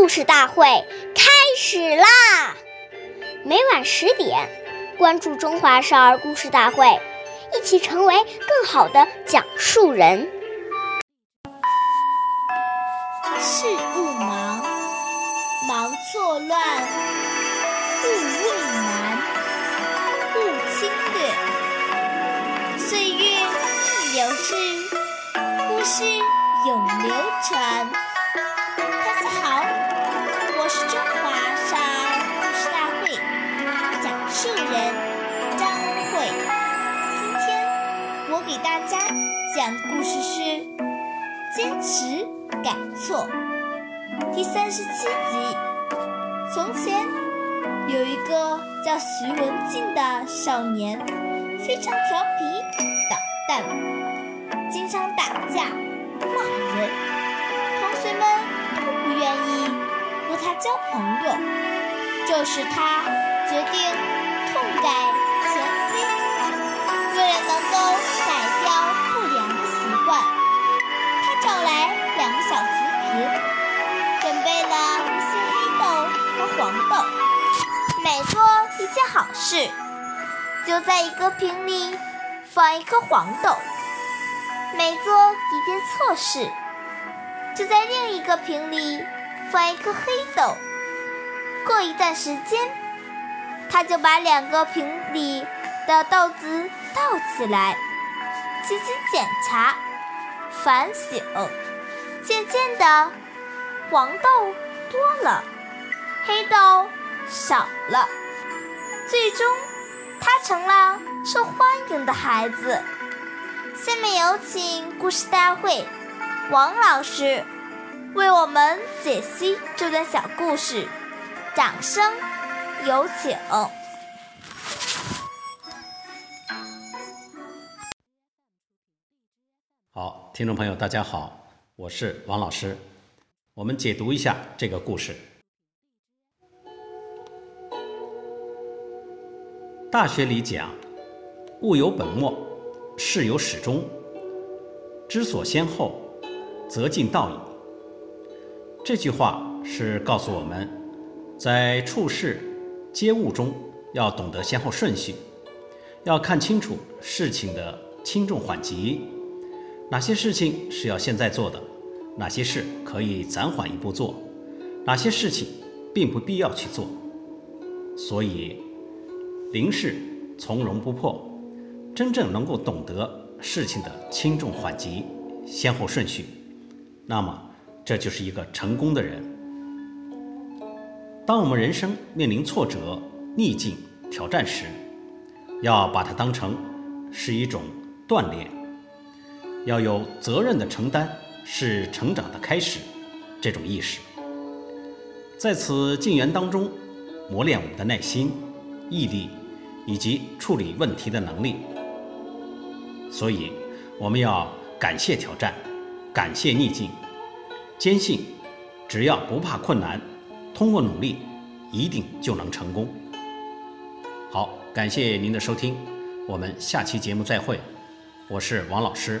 故事大会开始啦！每晚十点，关注《中华少儿故事大会》，一起成为更好的讲述人。事勿忙，忙错乱；勿畏难，勿轻略。岁月易流逝，故事永流传。讲述人张慧。今天我给大家讲的故事是《坚持改错》第三十七集。从前有一个叫徐文静的少年，非常调皮捣蛋，经常打架骂人，同学们都不愿意和他交朋友，这使他准备了一些黑豆和黄豆。每做一件好事，就在一个瓶里放一颗黄豆；每做一件错事，就在另一个瓶里放一颗黑豆。过一段时间，他就把两个瓶里的豆子倒起来，进行检查、反省。渐渐的，黄豆多了，黑豆少了，最终他成了受欢迎的孩子。下面有请故事大会王老师为我们解析这段小故事，掌声有请。好，听众朋友，大家好，我是王老师。我们解读一下这个故事。大学里讲“物有本末，事有始终，知所先后，则近道矣”。这句话是告诉我们，在处事接物中要懂得先后顺序，要看清楚事情的轻重缓急。哪些事情是要现在做的？哪些事可以暂缓一步做？哪些事情并不必要去做？所以，临事从容不迫，真正能够懂得事情的轻重缓急、先后顺序，那么这就是一个成功的人。当我们人生面临挫折、逆境、挑战时，要把它当成是一种锻炼。要有责任的承担是成长的开始，这种意识，在此静园当中磨练我们的耐心、毅力以及处理问题的能力。所以，我们要感谢挑战，感谢逆境，坚信只要不怕困难，通过努力一定就能成功。好，感谢您的收听，我们下期节目再会，我是王老师。